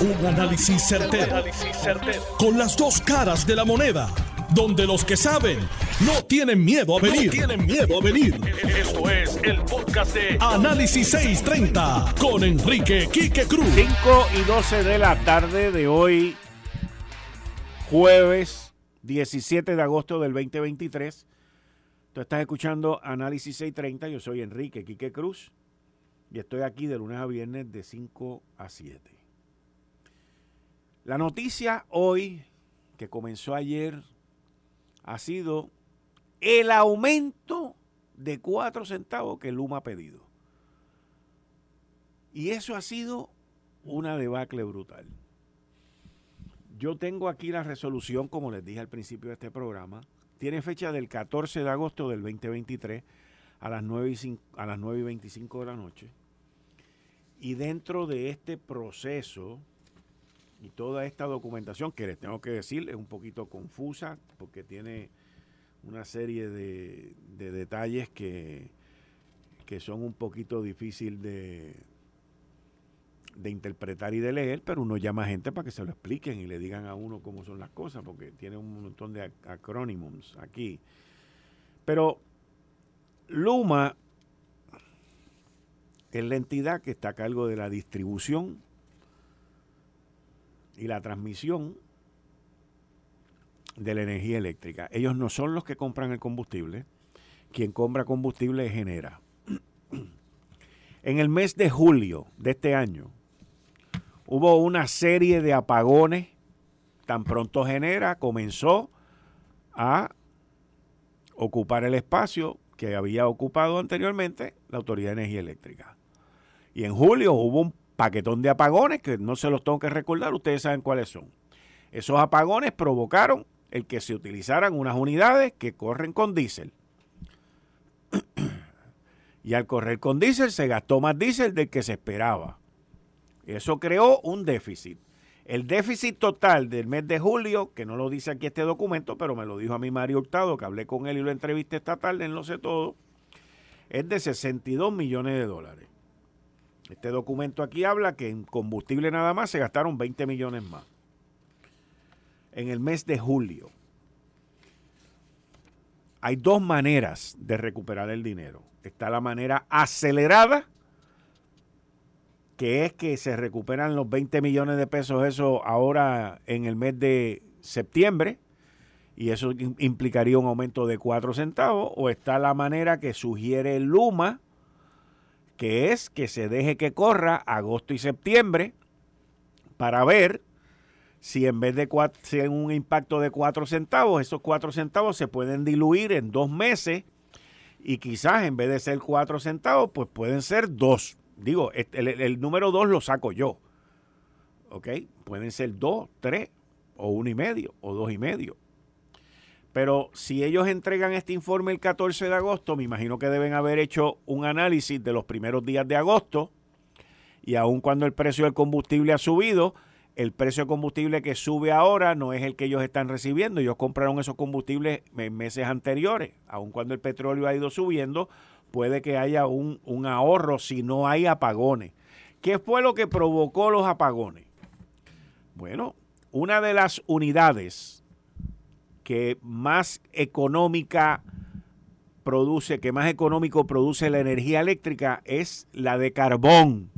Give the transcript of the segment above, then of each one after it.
Un análisis certero, Con las dos caras de la moneda. Donde los que saben no tienen miedo a venir. tienen miedo a venir. Esto es el podcast de Análisis 630 con Enrique Quique Cruz. 5 y 12 de la tarde de hoy, jueves 17 de agosto del 2023. Tú estás escuchando Análisis 630. Yo soy Enrique Quique Cruz y estoy aquí de lunes a viernes de 5 a 7. La noticia hoy, que comenzó ayer, ha sido el aumento de 4 centavos que Luma ha pedido. Y eso ha sido una debacle brutal. Yo tengo aquí la resolución, como les dije al principio de este programa. Tiene fecha del 14 de agosto del 2023 a las 9 y, a las 9 y 25 de la noche. Y dentro de este proceso y toda esta documentación, que les tengo que decir, es un poquito confusa porque tiene una serie de, detalles que, que, son un poquito difícil de, de interpretar y de leer, pero uno llama a gente para que se lo expliquen y le digan a uno cómo son las cosas, porque tiene un montón de acrónimos aquí. Pero Luma es la entidad que está a cargo de la distribución y la transmisión de la energía eléctrica. Ellos no son los que compran el combustible. Quien compra combustible genera. En el mes de julio de este año hubo una serie de apagones. Tan pronto genera, comenzó a ocupar el espacio que había ocupado anteriormente la Autoridad de Energía Eléctrica. Y en julio hubo un paquetón de apagones que no se los tengo que recordar, ustedes saben cuáles son. Esos apagones provocaron el que se utilizaran unas unidades que corren con diésel. y al correr con diésel se gastó más diésel del que se esperaba. Eso creó un déficit. El déficit total del mes de julio, que no lo dice aquí este documento, pero me lo dijo a mí Mario Hurtado, que hablé con él y lo entrevisté esta tarde en Lo sé todo, es de 62 millones de dólares. Este documento aquí habla que en combustible nada más se gastaron 20 millones más. En el mes de julio. Hay dos maneras de recuperar el dinero. Está la manera acelerada, que es que se recuperan los 20 millones de pesos, eso ahora en el mes de septiembre, y eso implicaría un aumento de 4 centavos, o está la manera que sugiere Luma, que es que se deje que corra agosto y septiembre para ver si en vez de si un impacto de cuatro centavos, esos cuatro centavos se pueden diluir en dos meses y quizás en vez de ser cuatro centavos, pues pueden ser dos. Digo, el, el número dos lo saco yo. ¿Ok? Pueden ser dos, tres, o uno y medio, o dos y medio. Pero si ellos entregan este informe el 14 de agosto, me imagino que deben haber hecho un análisis de los primeros días de agosto y aun cuando el precio del combustible ha subido, el precio de combustible que sube ahora no es el que ellos están recibiendo. Ellos compraron esos combustibles en meses anteriores. Aun cuando el petróleo ha ido subiendo, puede que haya un, un ahorro si no hay apagones. ¿Qué fue lo que provocó los apagones? Bueno, una de las unidades que más económica produce, que más económico produce la energía eléctrica es la de carbón,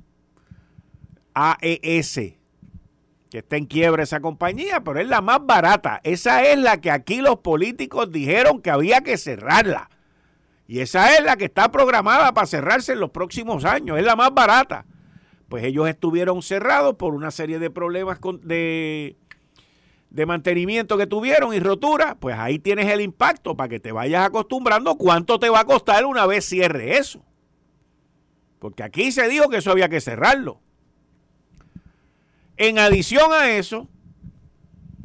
AES, que está en quiebra esa compañía, pero es la más barata. Esa es la que aquí los políticos dijeron que había que cerrarla. Y esa es la que está programada para cerrarse en los próximos años, es la más barata. Pues ellos estuvieron cerrados por una serie de problemas de, de mantenimiento que tuvieron y rotura, pues ahí tienes el impacto para que te vayas acostumbrando cuánto te va a costar una vez cierre eso. Porque aquí se dijo que eso había que cerrarlo. En adición a eso,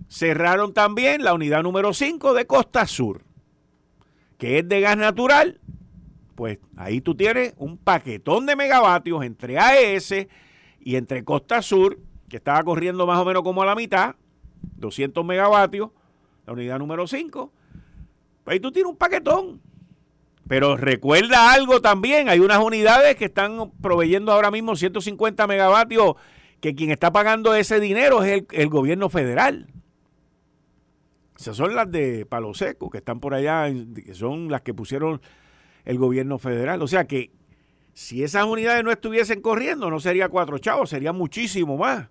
cerraron también la unidad número 5 de Costa Sur, que es de gas natural. Pues ahí tú tienes un paquetón de megavatios entre AES y entre Costa Sur, que estaba corriendo más o menos como a la mitad, 200 megavatios, la unidad número 5. Pues ahí tú tienes un paquetón. Pero recuerda algo también, hay unas unidades que están proveyendo ahora mismo 150 megavatios que quien está pagando ese dinero es el, gobierno federal. Esas son las de Palo Seco, que están por allá, que son las que pusieron el gobierno federal. O sea que si esas unidades no estuviesen corriendo, no sería cuatro chavos, sería muchísimo más.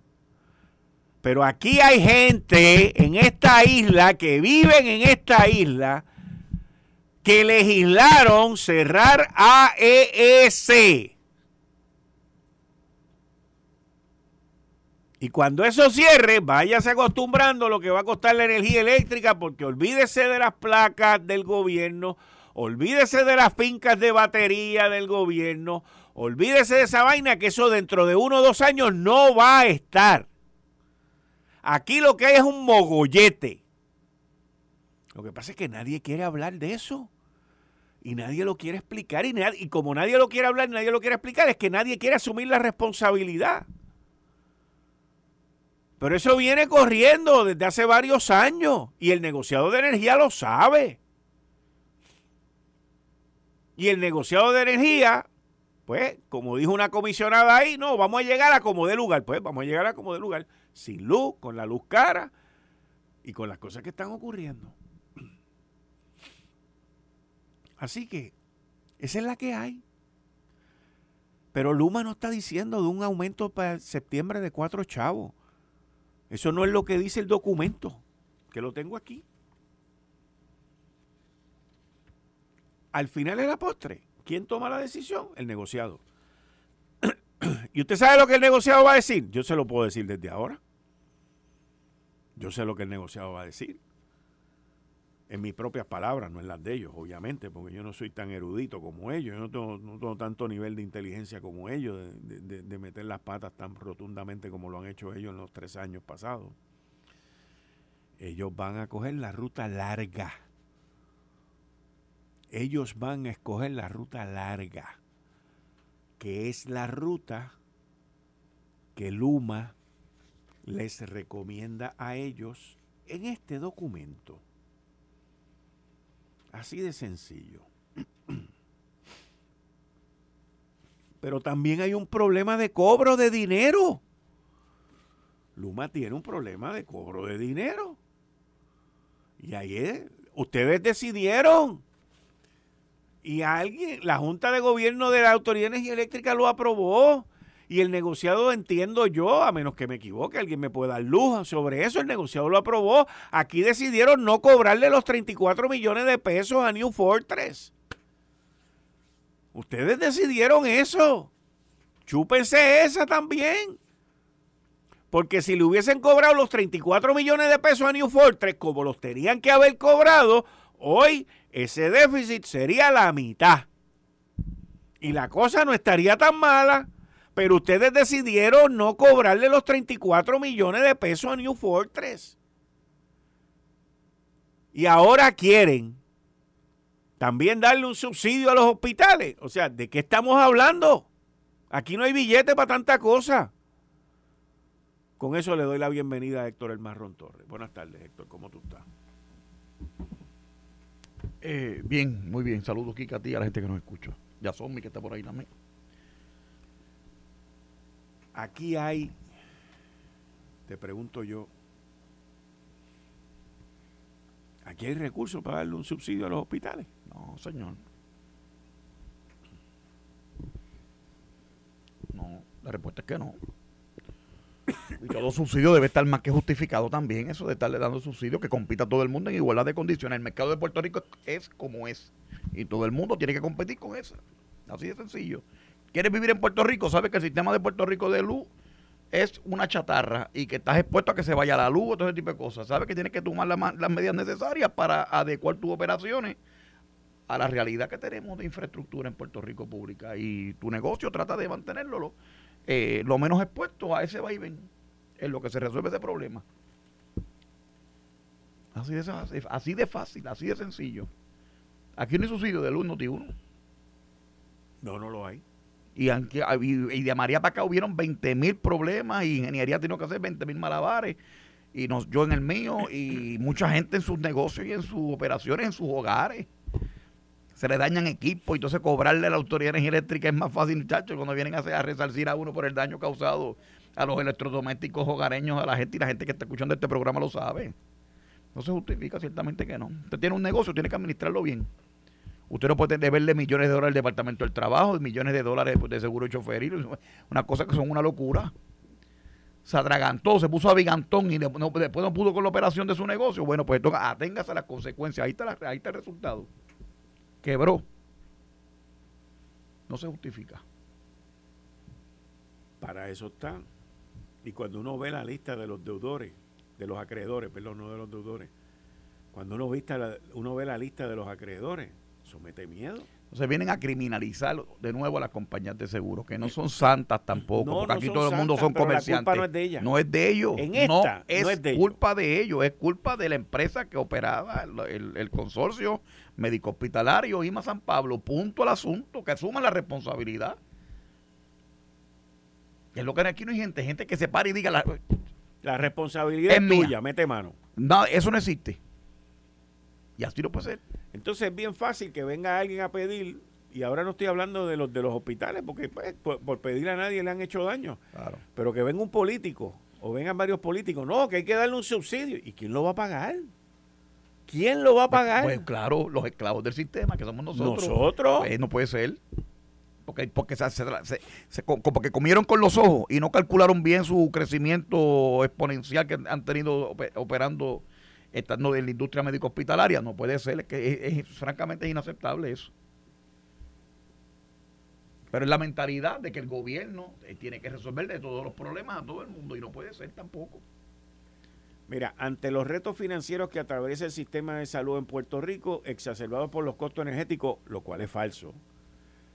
Pero aquí hay gente en esta isla que viven en esta isla que legislaron cerrar AES. Y cuando eso cierre, váyase acostumbrando lo que va a costar la energía eléctrica, porque olvídese de las placas del gobierno, olvídese de las fincas de batería del gobierno, olvídese de esa vaina que eso dentro de uno o dos años no va a estar. Aquí lo que hay es un mogollete. Lo que pasa es que nadie quiere hablar de eso. Y nadie lo quiere explicar. Y, y como nadie lo quiere hablar nadie lo quiere explicar, es que nadie quiere asumir la responsabilidad. Pero eso viene corriendo desde hace varios años y el negociado de energía lo sabe. Y el negociado de energía, pues, como dijo una comisionada ahí, no, vamos a llegar a como de lugar. Pues vamos a llegar a como de lugar. Sin luz, con la luz cara y con las cosas que están ocurriendo. Así que, esa es la que hay. Pero Luma no está diciendo de un aumento para septiembre de cuatro chavos. Eso no es lo que dice el documento, que lo tengo aquí. Al final de la postre, ¿quién toma la decisión? El negociado. ¿Y usted sabe lo que el negociado va a decir? Yo se lo puedo decir desde ahora. Yo sé lo que el negociado va a decir. En mis propias palabras, no en las de ellos, obviamente, porque yo no soy tan erudito como ellos, yo no tengo, tanto nivel de inteligencia como ellos, de, meter las patas tan rotundamente como lo han hecho ellos en los tres años pasados. Ellos van a coger la ruta larga. Ellos van a escoger la ruta larga, que es la ruta que Luma les recomienda a ellos en este documento. Así de sencillo. Pero también hay un problema de cobro de dinero. Luma tiene un problema de cobro de dinero. Y ahí ustedes decidieron. Y alguien, la Junta de Gobierno de la Autoridad Energía Eléctrica lo aprobó. Y el negociado, entiendo yo, a menos que me equivoque, alguien me pueda dar luz sobre eso, el negociado lo aprobó. Aquí decidieron no cobrarle los 34 millones de pesos a New Fortress. Ustedes decidieron eso. Chúpense esa también. Porque si le hubiesen cobrado los 34 millones de pesos a New Fortress, como los tenían que haber cobrado, hoy ese déficit sería la mitad. Y la cosa no estaría tan mala pero ustedes decidieron no cobrarle los 34 millones de pesos a New Fortress. Y ahora quieren también darle un subsidio a los hospitales. O sea, ¿de qué estamos hablando? Aquí no hay billete para tanta cosa. Con eso le doy la bienvenida a Héctor El Marrón Torres. Buenas tardes, Héctor. ¿Cómo tú estás? Eh, bien, muy bien. Saludos, Kika, a ti a la gente que nos escucha. Ya son mi que está por ahí también aquí hay, te pregunto yo, aquí hay recursos para darle un subsidio a los hospitales. No, señor. No, la respuesta es que no. Y todo subsidio debe estar más que justificado también, eso de estarle dando subsidio, que compita todo el mundo en igualdad de condiciones. El mercado de Puerto Rico es como es. Y todo el mundo tiene que competir con eso. Así de sencillo quieres vivir en Puerto Rico, sabes que el sistema de Puerto Rico de luz es una chatarra y que estás expuesto a que se vaya la luz o todo ese tipo de cosas. Sabes que tienes que tomar las medidas necesarias para adecuar tus operaciones a la realidad que tenemos de infraestructura en Puerto Rico pública y tu negocio trata de mantenerlo eh, lo menos expuesto a ese vaivén en lo que se resuelve ese problema. Así de, así de fácil, así de sencillo. Aquí no hay subsidio de luz, no uno. No, no lo hay. Y, y, de María para acá hubieron 20 mil problemas y ingeniería tiene que hacer 20 mil malabares. Y nos, yo en el mío y mucha gente en sus negocios y en sus operaciones, en sus hogares. Se le dañan equipos y entonces cobrarle a la autoridad de energía es más fácil, muchachos, cuando vienen a, resarcir a uno por el daño causado a los electrodomésticos hogareños, a la gente y la gente que está escuchando este programa lo sabe. No se justifica, ciertamente que no. Usted tiene un negocio, tiene que administrarlo bien. Usted no puede deberle millones de dólares al Departamento del Trabajo, millones de dólares de seguro de choferil, una cosa que son una locura. Se atragantó, se puso a bigantón y después no pudo con la operación de su negocio. Bueno, pues toca, aténgase a las consecuencias. Ahí está, ahí está el resultado. Quebró. No se justifica. Para eso está. Y cuando uno ve la lista de los deudores, de los acreedores, perdón, no de los deudores, cuando uno, vista uno ve la lista de los acreedores, eso mete miedo. Entonces vienen a criminalizar de nuevo a las compañías de seguros, que no son santas tampoco, porque aquí todo el mundo son comerciantes. no es de ellas. No es de ellos. En esta, no, es, culpa de ellos, es culpa de la empresa que operaba el, consorcio médico hospitalario IMA San Pablo. Punto al asunto, que asuman la responsabilidad. es lo que aquí no hay gente, gente que se para y diga la, la responsabilidad es, tuya, mete mano. No, eso no existe. Y así no puede ser. Entonces es bien fácil que venga alguien a pedir, y ahora no estoy hablando de los de los hospitales, porque pues, por, pedir a nadie le han hecho daño. Pero que venga un político, o vengan varios políticos, no, que hay que darle un subsidio. ¿Y quién lo va a pagar? ¿Quién lo va a pagar? Pues, claro, los esclavos del sistema, que somos nosotros. Nosotros. Pues, no puede ser. Porque, porque, se, se, porque comieron con los ojos y no calcularon bien su crecimiento exponencial que han tenido operando estando en la industria médico hospitalaria. No puede ser, que es, francamente inaceptable eso. Pero es la mentalidad de que el gobierno eh, tiene que resolver de todos los problemas a todo el mundo y no puede ser tampoco. Mira, ante los retos financieros que atraviesa el sistema de salud en Puerto Rico, exacerbados por los costos energéticos, lo cual es falso,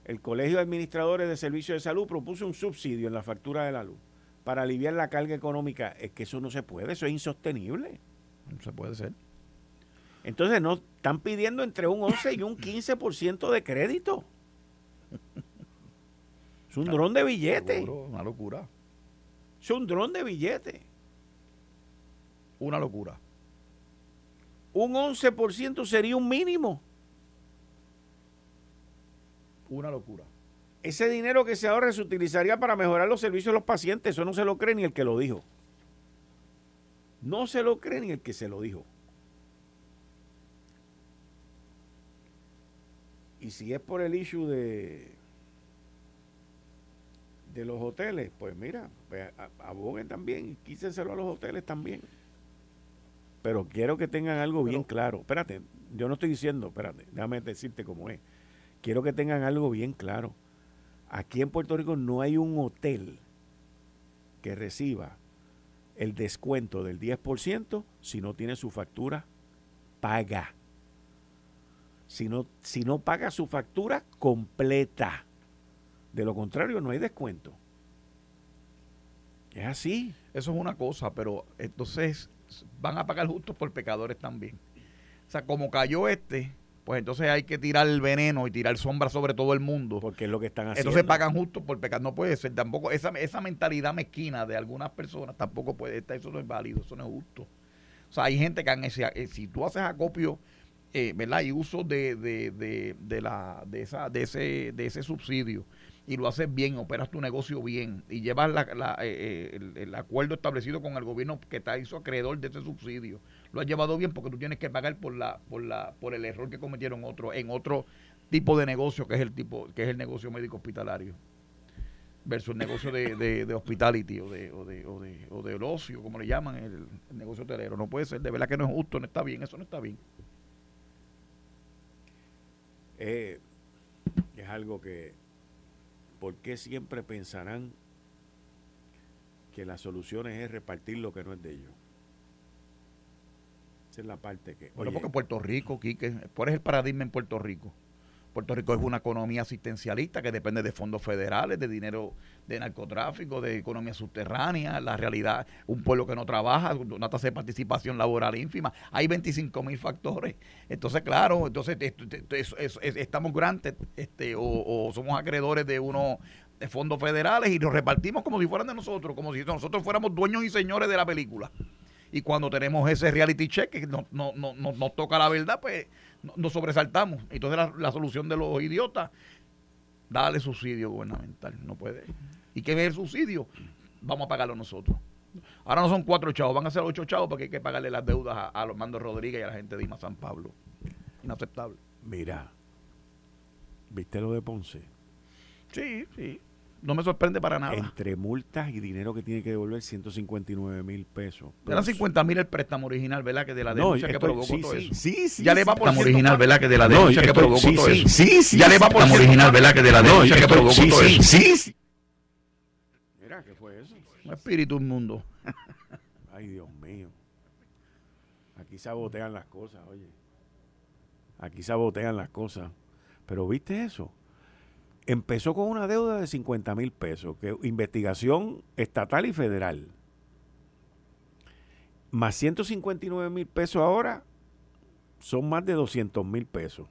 el Colegio de Administradores de Servicios de Salud propuso un subsidio en la factura de la luz para aliviar la carga económica. Es que eso no se puede, eso es insostenible. No se puede ser. Entonces, no están pidiendo entre un 11 y un 15% de crédito. Es un dron de billete. una locura. Es un dron de billete. Una locura. Un 11% sería un mínimo. Una locura. Ese dinero que se ahorre se utilizaría para mejorar los servicios de los pacientes. Eso no se lo cree ni el que lo dijo. No se lo cree ni el que se lo dijo. Y si es por el issue de, de los hoteles, pues mira, pues aboguen también, quísenselo a los hoteles también. Pero quiero que tengan algo bien claro. Espérate, yo no estoy diciendo, espérate, déjame decirte cómo es. Quiero que tengan algo bien claro. Aquí en Puerto Rico no hay un hotel que reciba el descuento del 10% si no tiene su factura paga. Si no, si no paga su factura completa. De lo contrario, no hay descuento. Es así. Eso es una cosa, pero entonces van a pagar justos por pecadores también. O sea, como cayó este, pues entonces hay que tirar el veneno y tirar sombra sobre todo el mundo. Porque es lo que están haciendo. Entonces pagan justo por pecar. No puede ser tampoco. Esa, esa mentalidad mezquina de algunas personas tampoco puede estar. Eso no es válido, eso no es justo. O sea, hay gente que han, eh, si tú haces acopio eh, ¿verdad? y uso de, de, de, de, la, de, esa, de, ese, de ese subsidio y lo haces bien, operas tu negocio bien y llevas la, eh, el, acuerdo establecido con el gobierno que te hizo acreedor de ese subsidio lo has llevado bien porque tú tienes que pagar por la por la por el error que cometieron otros en otro tipo de negocio que es el tipo que es el negocio médico hospitalario versus el negocio de, de, hospitality o de, o de, o de, o de ocio, como le llaman, el, negocio hotelero. No puede ser, de verdad que no es justo, no está bien, eso no está bien. Eh, es algo que, ¿por qué siempre pensarán que la solución es repartir lo que no es de ellos? Esa es la parte que. Bueno, porque Puerto Rico, Quique, ¿cuál es el paradigma en Puerto Rico? Puerto Rico es una economía asistencialista que depende de fondos federales, de dinero de narcotráfico, de economía subterránea, la realidad, un pueblo que no trabaja, una tasa de participación laboral ínfima, hay 25 mil factores. Entonces, claro, entonces estamos grandes este, o, somos acreedores de unos fondos federales y los repartimos como si fueran de nosotros, como si nosotros fuéramos dueños y señores de la película. Y cuando tenemos ese reality check que no, no, no, nos toca la verdad, pues nos sobresaltamos. Entonces la, solución de los idiotas, dale subsidio gubernamental, no puede. ¿Y qué es el subsidio? vamos a pagarlo nosotros. Ahora no son cuatro chavos, van a ser ocho chavos porque hay que pagarle las deudas a, a los Mandos Rodríguez y a la gente de Ima San Pablo. Inaceptable. Mira, ¿viste lo de Ponce? Sí, sí. No me sorprende para nada. Entre multas y dinero que tiene que devolver, 159 mil pesos. Eran 50 mil el préstamo original, ¿verdad? Que de la denuncia que provocó sí, todo sí, eso. Sí, sí. ya le va por sí, original, ¿verdad? Que de la denuncia que provocó sí, todo sí, eso. Sí, sí. ya le va por original, ¿verdad? Que de la denuncia que provocó todo eso. Sí, sí. Mira, ¿qué fue eso? Un espíritu inmundo. Ay, Dios mío. Aquí sabotean las cosas, oye. Aquí sabotean las cosas. Pero ¿viste eso? Empezó con una deuda de 50 mil pesos, que investigación estatal y federal. Más 159 mil pesos ahora son más de 200 mil pesos.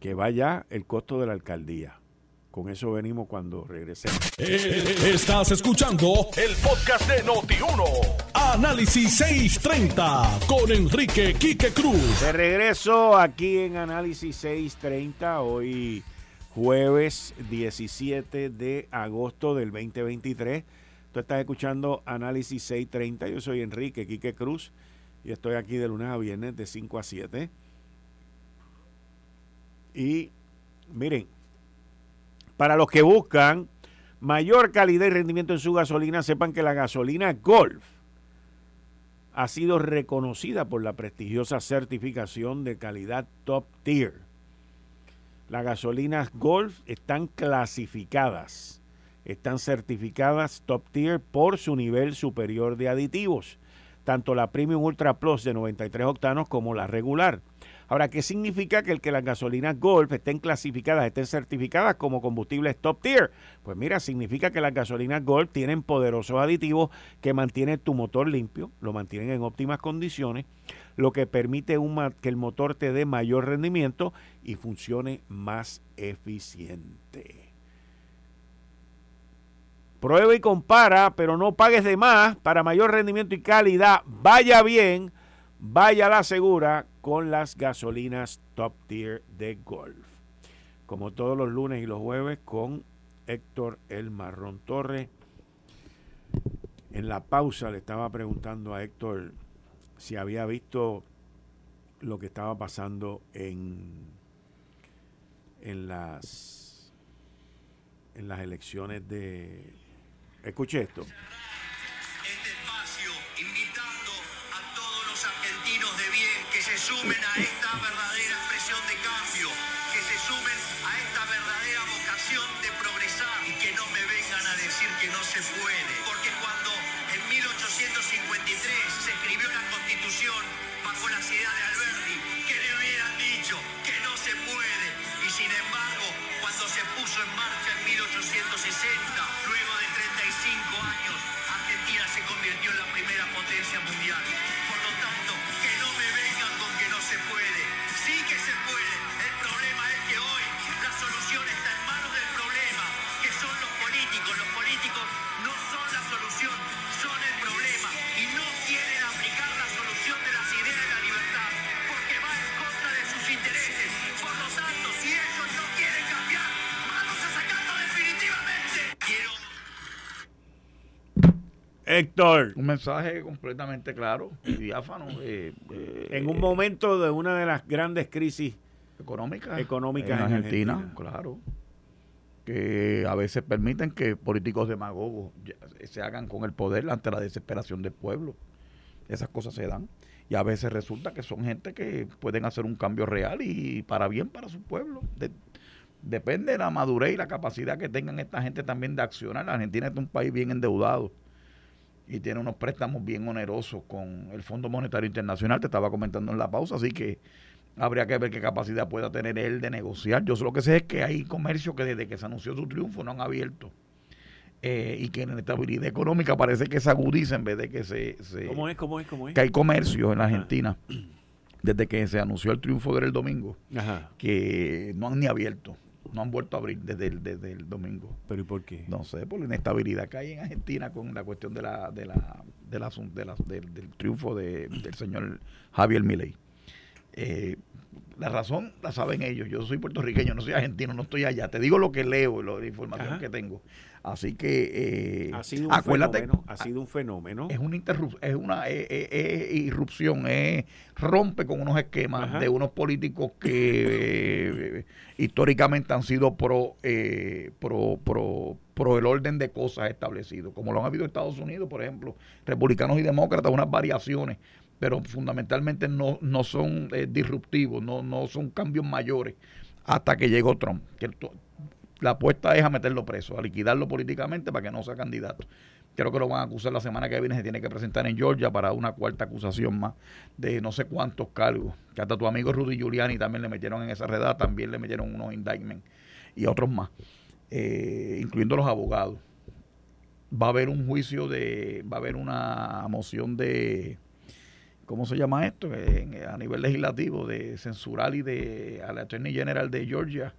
Que vaya el costo de la alcaldía. Con eso venimos cuando regresemos. Eh, Estás escuchando el podcast de Noti1. Análisis 630 con Enrique Quique Cruz. De regreso aquí en Análisis 630, hoy jueves 17 de agosto del 2023. Tú estás escuchando Análisis 630. Yo soy Enrique Quique Cruz y estoy aquí de lunes a viernes de 5 a 7. Y miren, para los que buscan mayor calidad y rendimiento en su gasolina, sepan que la gasolina Golf ha sido reconocida por la prestigiosa certificación de calidad Top Tier. Las gasolinas Golf están clasificadas, están certificadas Top Tier por su nivel superior de aditivos, tanto la Premium Ultra Plus de 93 octanos como la regular. Ahora, ¿qué significa que el que las gasolinas Golf estén clasificadas, estén certificadas como combustibles top tier? Pues mira, significa que las gasolinas Golf tienen poderosos aditivos que mantienen tu motor limpio, lo mantienen en óptimas condiciones, lo que permite que el motor te dé mayor rendimiento y funcione más eficiente. Prueba y compara, pero no pagues de más para mayor rendimiento y calidad. Vaya bien, vaya la segura con las gasolinas top tier de Golf. Como todos los lunes y los jueves con Héctor El Marrón Torre. En la pausa le estaba preguntando a Héctor si había visto lo que estaba pasando en, en las en las elecciones de escuche esto se sumen a esta verdadera Héctor Un mensaje completamente claro y diáfano. eh, eh, en un momento de una de las grandes crisis económica, económicas en en Argentina, claro. Que a veces permiten que políticos demagogos se hagan con el poder ante la desesperación del pueblo. Esas cosas se dan. Y a veces resulta que son gente que pueden hacer un cambio real y para bien para su pueblo. De- depende de la madurez y la capacidad que tengan esta gente también de accionar. La Argentina es un país bien endeudado y tiene unos préstamos bien onerosos con el Fondo Monetario Internacional, te estaba comentando en la pausa, así que habría que ver qué capacidad pueda tener él de negociar. Yo lo que sé es que hay comercios que desde que se anunció su triunfo no han abierto eh, y que en la estabilidad económica parece que se agudiza en vez de que se... se- ¿Cómo es? ¿Cómo es? ¿Cómo es? que hay comercios en la Argentina desde que se anunció el triunfo del domingo Ajá. que no han ni abierto, no han vuelto a abrir desde el, desde el domingo. ¿Pero y por qué? No sé, por la inestabilidad que hay en Argentina con la cuestión de la, de la, de la- de la- del, del triunfo de- del señor Javier Milei. Eh, la razón la saben ellos. Yo soy puertorriqueño, no soy argentino, no estoy allá. Te digo lo que leo, la información que tengo. Así que eh, ha sido un acuérdate, fenómeno, ha sido un fenómeno. Es una es una eh, eh, irrupción, rompe con unos esquemas de unos políticos que históricamente han sido pro, pro, pro, pro el orden de cosas establecido, como lo han habido en Estados Unidos, por ejemplo, republicanos y demócratas, unas variaciones pero fundamentalmente no, no son disruptivos, no, no son cambios mayores hasta que llegó Trump. Que la apuesta es a meterlo preso, a liquidarlo políticamente para que no sea candidato. Creo que lo van a acusar la semana que viene, se tiene que presentar en Georgia para una cuarta acusación más de no sé cuántos cargos. Que hasta tu amigo Rudy Giuliani también le metieron en esa redada, también le metieron unos indictments y otros más, eh, incluyendo los abogados. Va a haber un juicio de, va a haber una moción de, ¿cómo se llama esto? a nivel legislativo, de censurar y de al Attorney General de Georgia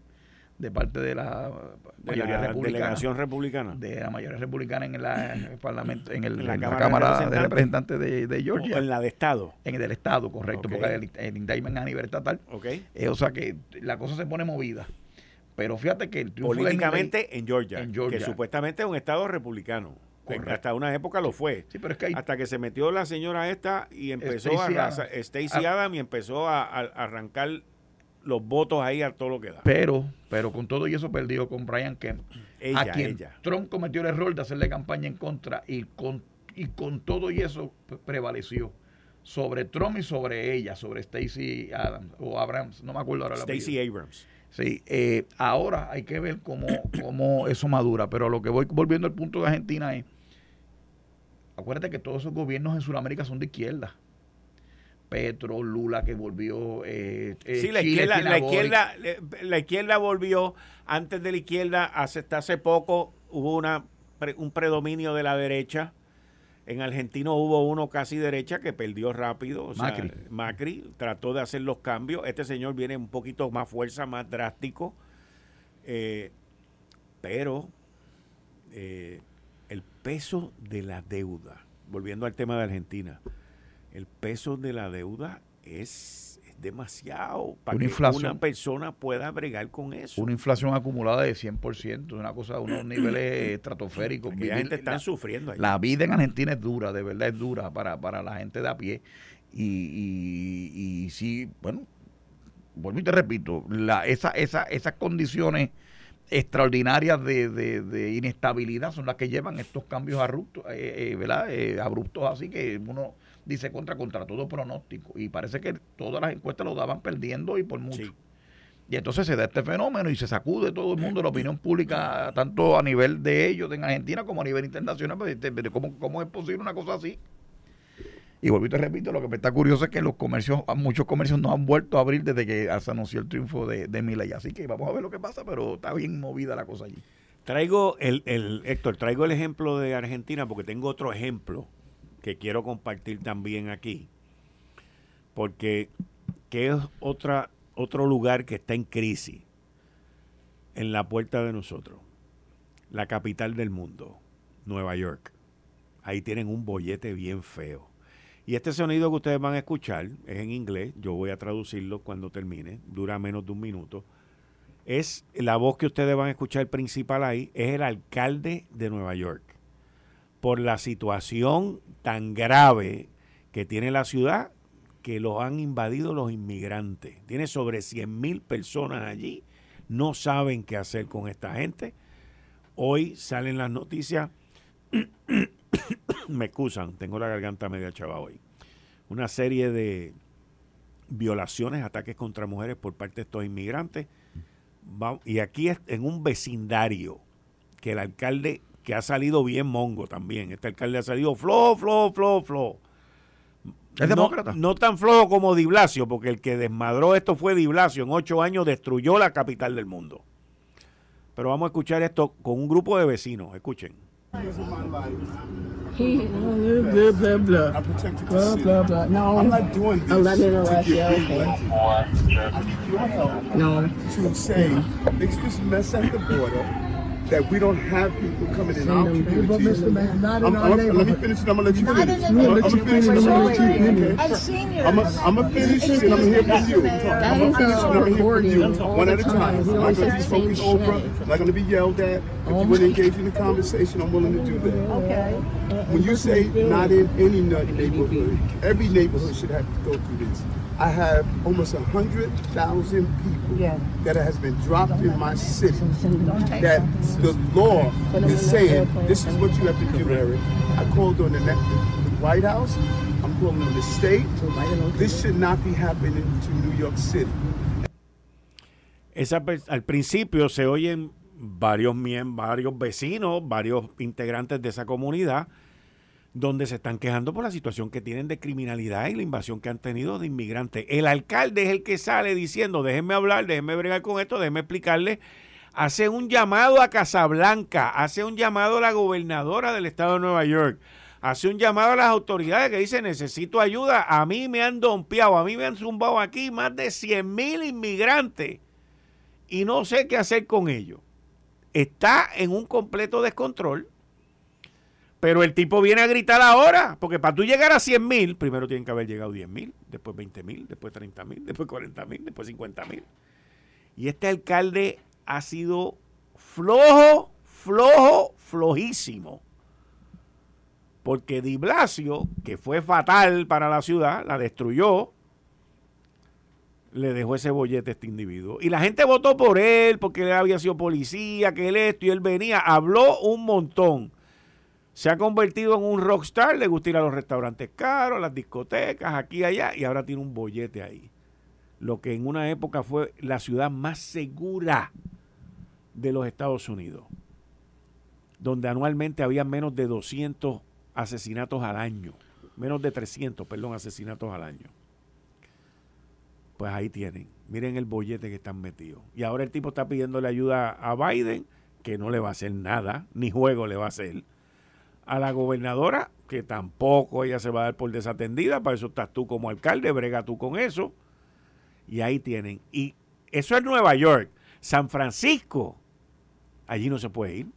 de parte de la, delegación republicana. De la mayoría republicana en la parlamento en, el, la, cámara, de representantes. De, Georgia. En la de estado. En el del estado correcto porque el, el, indictment a nivel estatal. Okay. Eh, o sea que la cosa se pone movida. Pero fíjate que el políticamente en, Georgia, en Georgia. que supuestamente es un estado republicano. Hasta una época lo fue. Sí, pero es que Hasta que se metió la señora esta y empezó a, Stacey Adams. Y empezó a arrancar los votos ahí a todo lo que da. Pero, pero con todo y eso perdió con Brian Kemp. a quien Trump cometió el error de hacerle campaña en contra y con, y con todo y eso prevaleció sobre Trump y sobre ella, sobre Stacey Adams o Abrams, no me acuerdo ahora la Stacey Abrams. Sí, eh, ahora hay que ver cómo, cómo eso madura, pero lo que voy volviendo al punto de Argentina es, acuérdate que todos esos gobiernos en Sudamérica son de izquierda. Petro, Lula que volvió. Eh, eh sí, la izquierda, la, izquierda, la izquierda volvió. Antes de la izquierda, hasta hace poco, hubo una, un predominio de la derecha. En Argentina hubo uno casi derecha que perdió rápido. Macri. Macri trató de hacer los cambios. Este señor viene un poquito más fuerza, más drástico. Eh, pero eh, el peso de la deuda, volviendo al tema de Argentina, el peso de la deuda es, demasiado para que una persona pueda bregar con eso. Una inflación acumulada de 100%, una cosa, unos niveles estratosféricos. la gente está sufriendo. La vida en Argentina es dura, de verdad es dura para, para la gente de a pie. Y, y, y sí, bueno, vuelvo y te repito, la, esa, esa, esas condiciones extraordinarias de, de, inestabilidad son las que llevan estos cambios abruptos, eh, eh, ¿verdad? Eh, abruptos así que uno dice contra contra todo pronóstico. Y parece que todas las encuestas lo daban perdiendo y por mucho. Y entonces se da este fenómeno y se sacude todo el mundo, la opinión pública, tanto a nivel de ellos en Argentina como a nivel internacional. Pues, este, ¿Cómo, cómo es posible una cosa así? Y vuelvo y te repito, lo que me está curioso es que los comercios, muchos comercios no han vuelto a abrir desde que se anunció el triunfo de, de Miley. Así que vamos a ver lo que pasa, pero está bien movida la cosa allí. Traigo el, el Héctor, traigo el ejemplo de Argentina porque tengo otro ejemplo que quiero compartir también aquí. Porque que es otra, otro lugar que está en crisis en la puerta de nosotros. La capital del mundo, Nueva York. Ahí tienen un bollete bien feo. Y este sonido que ustedes van a escuchar es en inglés, yo voy a traducirlo cuando termine, dura menos de un minuto. Es la voz que ustedes van a escuchar principal ahí, es el alcalde de Nueva York por la situación tan grave que tiene la ciudad que lo han invadido los inmigrantes. Tiene sobre 100 mil personas allí. No saben qué hacer con esta gente. Hoy salen las noticias. Me excusan, tengo la garganta media chava hoy. Una serie de violaciones, ataques contra mujeres por parte de estos inmigrantes. Y aquí en un vecindario que el alcalde que ha salido bien mongo también. Este alcalde ha salido flojo, flojo, flojo, flojo. ¿Es demócrata? No tan flojo como Di Blasio, porque el que desmadró esto fue Di Blasio. En ocho años destruyó la capital del mundo. Pero vamos a escuchar esto con un grupo de vecinos. Escuchen. No. That we don't have people coming in our community. But Mr. Man, not in I'm, our I'm, let me finish and I'm gonna let you Not finish. in the I'm gonna finish and I'm gonna let you finish. And seniors. I'm gonna finish and I'm gonna you. I'm gonna finish and I'm gonna you one at a time. I'm not gonna be spoken over. I'm not gonna be yelled at. If you want to engage in the conversation, I'm willing to do that. Okay. When you say not in any neighborhood, every neighborhood should have to go through this. I have almost a hundred thousand people Yeah. that has been dropped in my city. That the law is saying this is what you have to do, Eric. I called on the, ne- the White House. I'm calling on the state. This should not be happening to New York City. Esa, al principio se oyen varios, miem- varios vecinos, varios integrantes de esa comunidad, donde se están quejando por la situación que tienen de criminalidad y la invasión que han tenido de inmigrantes. El alcalde es el que sale diciendo, déjenme hablar, déjenme bregar con esto, déjenme explicarle. Hace un llamado a Casablanca, hace un llamado a la gobernadora del estado de Nueva York, hace un llamado a las autoridades que dice necesito ayuda. A mí me han dompeado, a mí me han zumbado aquí más de 100 mil inmigrantes y no sé qué hacer con ellos. Está en un completo descontrol. Pero el tipo viene a gritar ahora, porque para tú llegar a 100 mil, primero tienen que haber llegado 10 mil, después 20 mil, después 30 mil, después 40 mil, después 50 mil. Y este alcalde ha sido flojo, flojo, flojísimo. Porque Di Blasio, que fue fatal para la ciudad, la destruyó, le dejó ese bollete a este individuo. Y la gente votó por él, porque él había sido policía, que él esto, y él venía, habló un montón se ha convertido en un rockstar, le gusta ir a los restaurantes caros, las discotecas, aquí y allá, y ahora tiene un bollete ahí. Lo que en una época fue la ciudad más segura de los Estados Unidos, donde anualmente había menos de 200 asesinatos al año, menos de 300, perdón, asesinatos al año. Pues ahí tienen, miren el bollete que están metidos. Y ahora el tipo está pidiéndole ayuda a Biden, que no le va a hacer nada, ni juego le va a hacer a la gobernadora, que tampoco ella se va a dar por desatendida, para eso estás tú como alcalde, brega tú con eso. Y ahí tienen. Y eso es Nueva York. San Francisco, allí no se puede ir.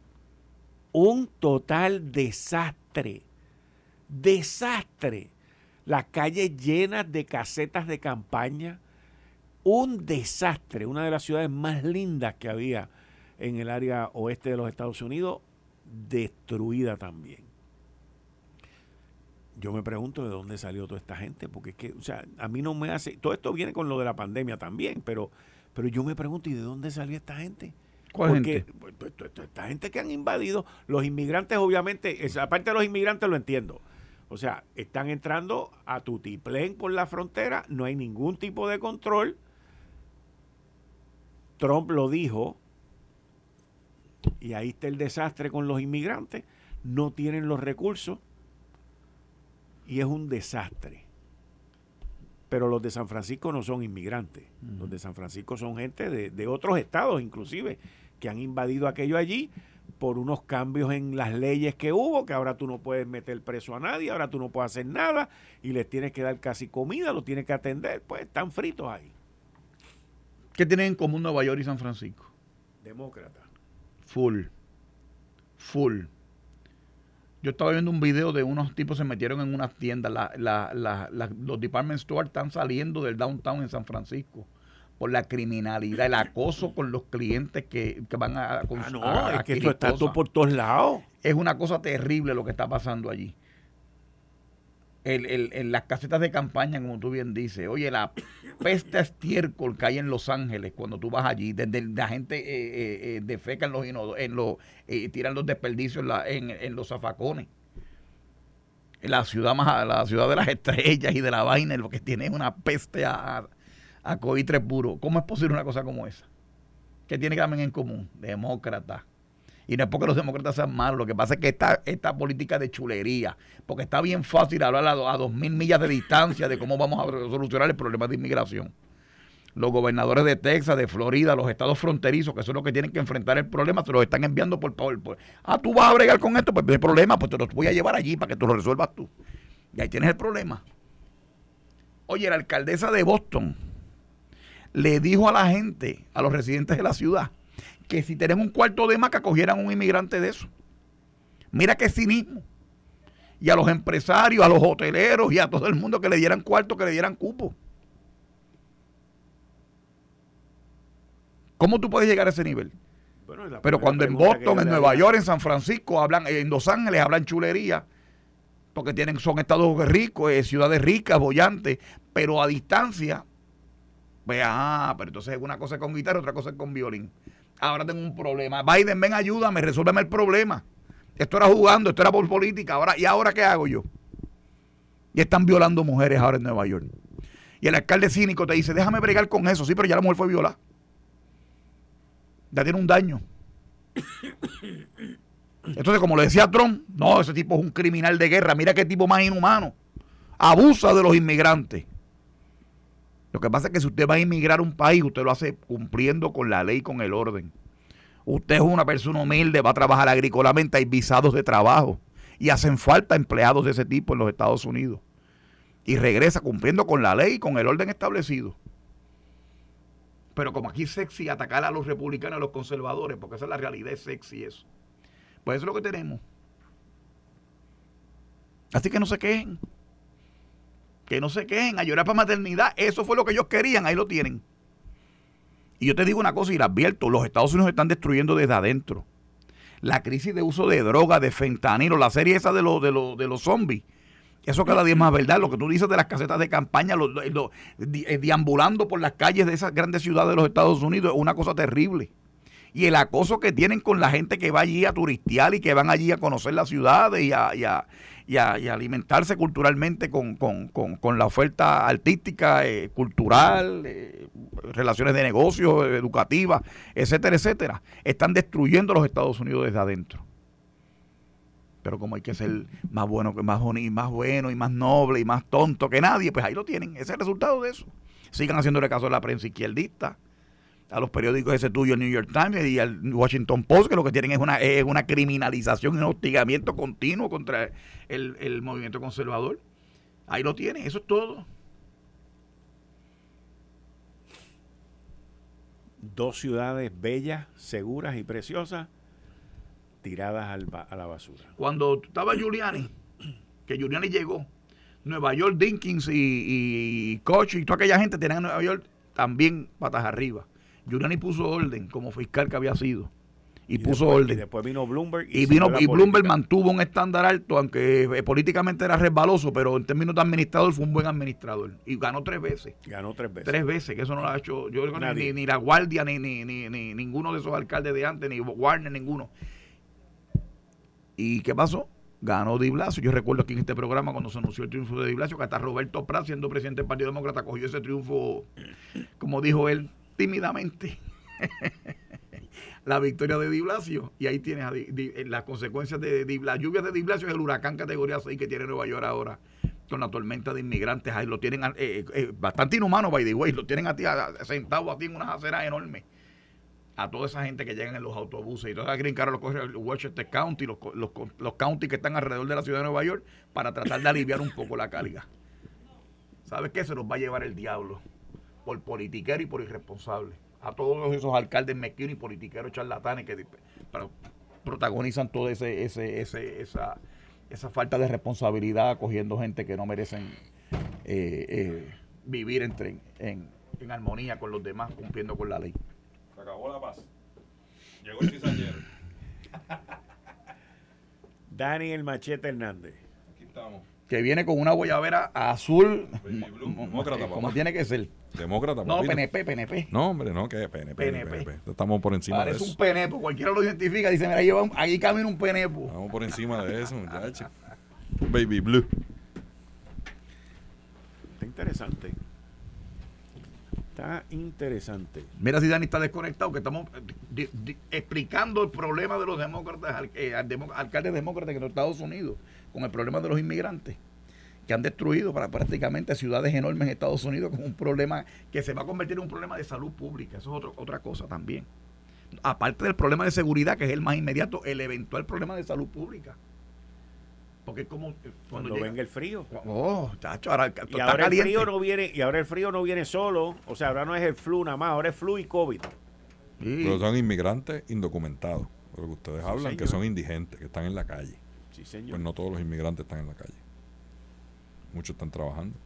Un total desastre. Desastre. Las calles llenas de casetas de campaña. Un desastre. Una de las ciudades más lindas que había en el área oeste de los Estados Unidos destruida también. Yo me pregunto de dónde salió toda esta gente, porque es que, o sea, a mí no me hace, todo esto viene con lo de la pandemia también, pero, pero yo me pregunto, ¿y de dónde salió esta gente? ¿Cuál porque gente? pues, pues, pues, esta gente que han invadido, los inmigrantes obviamente, aparte de los inmigrantes lo entiendo, o sea, están entrando a tutiplén por la frontera, no hay ningún tipo de control. Trump lo dijo, y ahí está el desastre con los inmigrantes. No tienen los recursos y es un desastre. Pero los de San Francisco no son inmigrantes. Los de San Francisco son gente de, de otros estados, inclusive, que han invadido aquello allí por unos cambios en las leyes que hubo, que ahora tú no puedes meter preso a nadie, ahora tú no puedes hacer nada y les tienes que dar casi comida, los tienes que atender, pues están fritos ahí. ¿Qué tienen en común Nueva York y San Francisco? Demócrata. Full. Full. Yo estaba viendo un video de unos tipos se metieron en unas tiendas. La- la- la- la- los department stores están saliendo del downtown en San Francisco por la criminalidad, el acoso con los clientes que, que van a, Ah, no, a- a es que esto está todo por todos lados. Es una cosa terrible lo que está pasando allí. El, el- en las casetas de campaña, como tú bien dices, oye, la peste estiércol que hay en Los Ángeles cuando tú vas allí, desde la gente eh, eh, eh, defeca en los en los, eh, tiran los desperdicios en, la- en- los zafacones. La ciudad más, la ciudad de las estrellas y de la vaina, lo que tiene es una peste a, a, a coitre puro. ¿Cómo es posible una cosa como esa? ¿Qué tiene también en común? Demócrata. Y no es porque los demócratas sean malos, lo que pasa es que esta, esta política de chulería, porque está bien fácil hablar a, do- a dos mil millas de distancia de cómo vamos a solucionar el problema de inmigración. Los gobernadores de Texas, de Florida, los estados fronterizos, que son los que tienen que enfrentar el problema, se los están enviando por PowerPoint. Ah, tú vas a bregar con esto, pues hay problema, pues te los voy a llevar allí para que tú lo resuelvas tú. Y ahí tienes el problema. Oye, la alcaldesa de Boston le dijo a la gente, a los residentes de la ciudad, que si tenemos un cuarto de más que acogieran un inmigrante de eso. Mira qué cinismo. Y a los empresarios, a los hoteleros y a todo el mundo que le dieran cuarto, que le dieran cupo. ¿Cómo tú puedes llegar a ese nivel? Pero cuando en Boston, en Nueva York, en San Francisco, hablan, en Los Ángeles hablan chulería, porque tienen, son estados ricos, eh, ciudades ricas, bollantes, pero a distancia, pues, ah, pero entonces una cosa es con guitarra, otra cosa es con violín. Ahora tengo un problema. Biden, ven, ayúdame, resuélveme el problema. Esto era jugando, esto era por política. Ahora, ¿Y ahora qué hago yo? Y están violando mujeres ahora en Nueva York. Y el alcalde cínico te dice, déjame bregar con eso. Sí, pero ya la mujer fue violada ya tiene un daño. Entonces, como le decía Trump, no, ese tipo es un criminal de guerra, mira qué tipo más inhumano. Abusa de los inmigrantes. Lo que pasa es que si usted va a inmigrar a un país, usted lo hace cumpliendo con la ley con el orden. Usted es una persona humilde, va a trabajar agrícolamente, hay visados de trabajo y hacen falta empleados de ese tipo en los Estados Unidos. Y regresa cumpliendo con la ley y con el orden establecido. Pero como aquí es sexy atacar a los republicanos y a los conservadores, porque esa es la realidad, es sexy eso. Pues eso es lo que tenemos. Así que no se quejen. Que no se quejen. A llorar para maternidad. Eso fue lo que ellos querían. Ahí lo tienen. Y yo te digo una cosa y la advierto. Los Estados Unidos están destruyendo desde adentro. La crisis de uso de droga, de fentanilo, la serie esa de, los de, los de los zombies eso cada día es más verdad. Lo que tú dices de las casetas de campaña, los, eh, deambulando por las calles de esas grandes ciudades de los Estados Unidos, es una cosa terrible. Y el acoso que tienen con la gente que va allí a turistear y que van allí a conocer las ciudades y a, y y alimentarse culturalmente con, la oferta artística, eh, cultural, eh, relaciones de negocios, educativas, etcétera, etcétera. Están destruyendo los Estados Unidos desde adentro pero como hay que ser más bueno, más bonito, más bueno y más noble y más tonto que nadie, pues ahí lo tienen. Ese es el resultado de eso. Sigan haciéndole caso a la prensa izquierdista, a los periódicos ese tuyo, el New York Times y al Washington Post, que lo que tienen es una, es una criminalización un hostigamiento continuo contra el, el movimiento conservador. Ahí lo tienen, eso es todo. Dos ciudades bellas, seguras y preciosas tiradas a la basura. Cuando estaba Giuliani, que Giuliani llegó, Nueva York, Dinkins y, y Koch y toda aquella gente tenían en Nueva York también patas arriba. Giuliani puso orden como fiscal que había sido. Y, puso orden. Y después vino Bloomberg. Y, vino, y Bloomberg mantuvo un estándar alto, aunque eh, políticamente era resbaloso, pero en términos de administrador fue un buen administrador. Y ganó tres veces. Ganó tres veces. Tres veces, que eso no lo ha hecho yo ni, ni, la Guardia, ni, ni, ni, ni ninguno de esos alcaldes de antes, ni Warner, ninguno. ¿Y qué pasó? Ganó Di Blasio. Yo recuerdo aquí en este programa cuando se anunció el triunfo de Di Blasio, que hasta Roberto Prat, siendo presidente del Partido Demócrata, cogió ese triunfo, como dijo él, tímidamente. la victoria de Di Blasio. Y ahí tienes las consecuencias de Di Blasio. Lluvias de Di Blasio es el huracán categoría 6 que tiene Nueva York ahora con la tormenta de inmigrantes. Ahí lo tienen eh, eh, eh, bastante inhumano, by the way. Lo tienen a ti, sentado a ti en unas aceras enormes a toda esa gente que llegan en los autobuses y toda green card lo coge el Westchester County, los, los, los counties que están alrededor de la ciudad de Nueva York para tratar de aliviar un poco la carga. ¿Sabes qué? Se nos va a llevar el diablo por politiquero y por irresponsable. A todos esos alcaldes mezquinos y politiqueros charlatanes que protagonizan toda ese, ese, ese, esa, esa falta de responsabilidad acogiendo gente que no merecen eh, eh, vivir entre, en, en armonía con los demás, cumpliendo con la ley acabó la paz. Llegó el cizañero. Dani el Machete Hernández. Aquí estamos. Que viene con una guayabera azul. Demócrata, como tiene que ser. Demócrata, No, PNP, PNP. No, hombre, no, que PNP. PNP. Estamos por encima de eso. Es un PNP, cualquiera lo identifica. Dice, mira, ahí, ahí camina un PNP. Estamos por encima de eso, muchachos. Baby Blue. Está interesante interesante. Mira si Dani está desconectado, que estamos eh, explicando el problema de los demócratas, eh, alcaldes demócratas en los Estados Unidos, con el problema de los inmigrantes, que han destruido para prácticamente ciudades enormes en Estados Unidos con un problema que se va a convertir en un problema de salud pública. Eso es otra cosa también. Aparte del problema de seguridad, que es el más inmediato, el eventual problema de salud pública. Porque como eh, cuando, venga el frío. Oh, chacho, ahora, y ahora el frío no viene y ahora el frío no viene solo, o sea, ahora no es el flu nada más, ahora es flu y COVID. Sí. Pero son inmigrantes indocumentados. Lo que ustedes hablan, que son indigentes, que están en la calle. Pues no todos los inmigrantes están en la calle. Muchos están trabajando.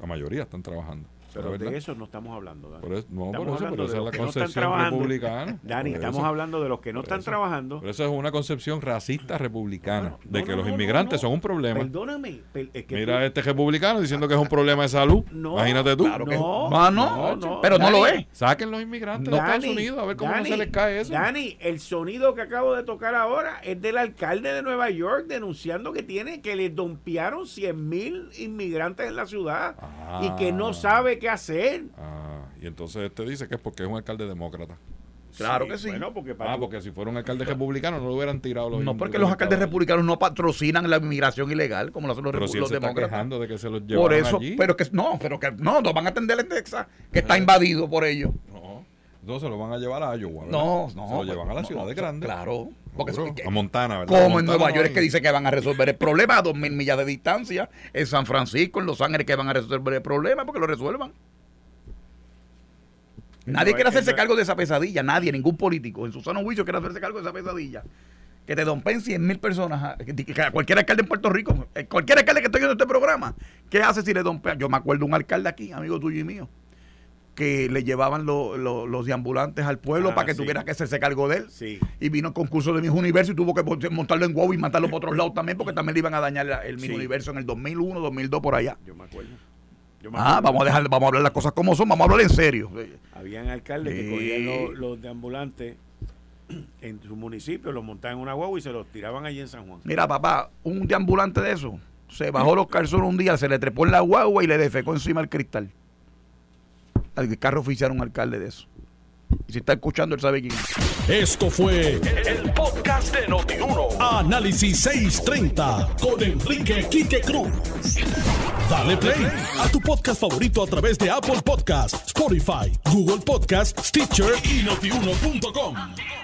La mayoría están trabajando. Pero ¿verdad? de eso no estamos hablando, Dani. Por eso- no, Estamos por eso, hablando pero esa de es los la que no están concepción trabajando. republicana. Dani, Por estamos eso. hablando de los que no Por están eso. trabajando. Pero eso es una concepción racista republicana, No, de no, que no, los inmigrantes no. son un problema. Perdóname. per- es que Mira tú- este republicano diciendo que es un problema de salud. No, Imagínate tú. Claro que No, no, no, no, no. pero no lo es. Saquen los inmigrantes de Estados Dani, Unidos a ver cómo Dani, no se les cae eso. Dani, el sonido que acabo de tocar ahora es del alcalde de Nueva York denunciando que tiene que le dompearon 100 mil inmigrantes en la ciudad y que no Ah. sabe qué hacer. Ah, y entonces este dice que es porque es un alcalde demócrata. Claro que sí. Bueno, porque para Ah, porque si fuera un alcalde republicano no lo hubieran tirado los No, porque los alcaldes republicanos no patrocinan la inmigración ilegal como lo hacen los, Pero si él los se está demócratas. quejando de que se los llevan Por eso, allí. pero que no, pero que no, no van a atender en Texas, que está invadido por ellos. No, entonces lo van a llevar a Iowa. ¿verdad? No, no. Se lo llevan a las no, ciudades no, grandes. Claro. Porque Seguro. a Montana, ¿verdad? como en Nueva no York es que dice que van a resolver el problema a dos mil millas de distancia, en San Francisco, en Los Ángeles que van a resolver el problema porque lo resuelvan. Nadie No, quiere hacerse no- cargo de esa pesadilla, nadie, ningún político en su sano juicio quiere hacerse cargo de esa pesadilla. Que te dompen 100 mil personas, a- que- que a cualquier alcalde en Puerto Rico, eh, cualquier alcalde que esté viendo este programa, ¿qué hace si le dompean? Yo me acuerdo de un alcalde aquí, amigo tuyo y mío, que le llevaban lo- lo- los deambulantes al pueblo Ah, para que sí. tuviera que hacerse cargo de él. Sí. Y vino el concurso de Miss Universo y tuvo que mont- montarlo en guau y matarlo por otros lados también porque también le iban a dañar el Miss Sí. Universo en el 2001, 2002 por allá. Yo me acuerdo. Yo me Ah, vamos a dejar, vamos a hablar las cosas como son, vamos a hablar en serio. Habían alcaldes que cogían los, los deambulantes en su municipio, los montaban en una guagua y se los tiraban allí en San Juan. Mira, papá, un deambulante de eso se bajó los calzones un día, se le trepó en la guagua y le defecó encima el cristal. Al carro oficial un alcalde de eso. Y si está escuchando, él sabe quién es. Esto fue el podcast de Notiuno. Análisis 630 con Enrique Quique Cruz. Dale play a tu podcast favorito a través de Apple Podcasts, Spotify, Google Podcasts, Stitcher y notiuno.com.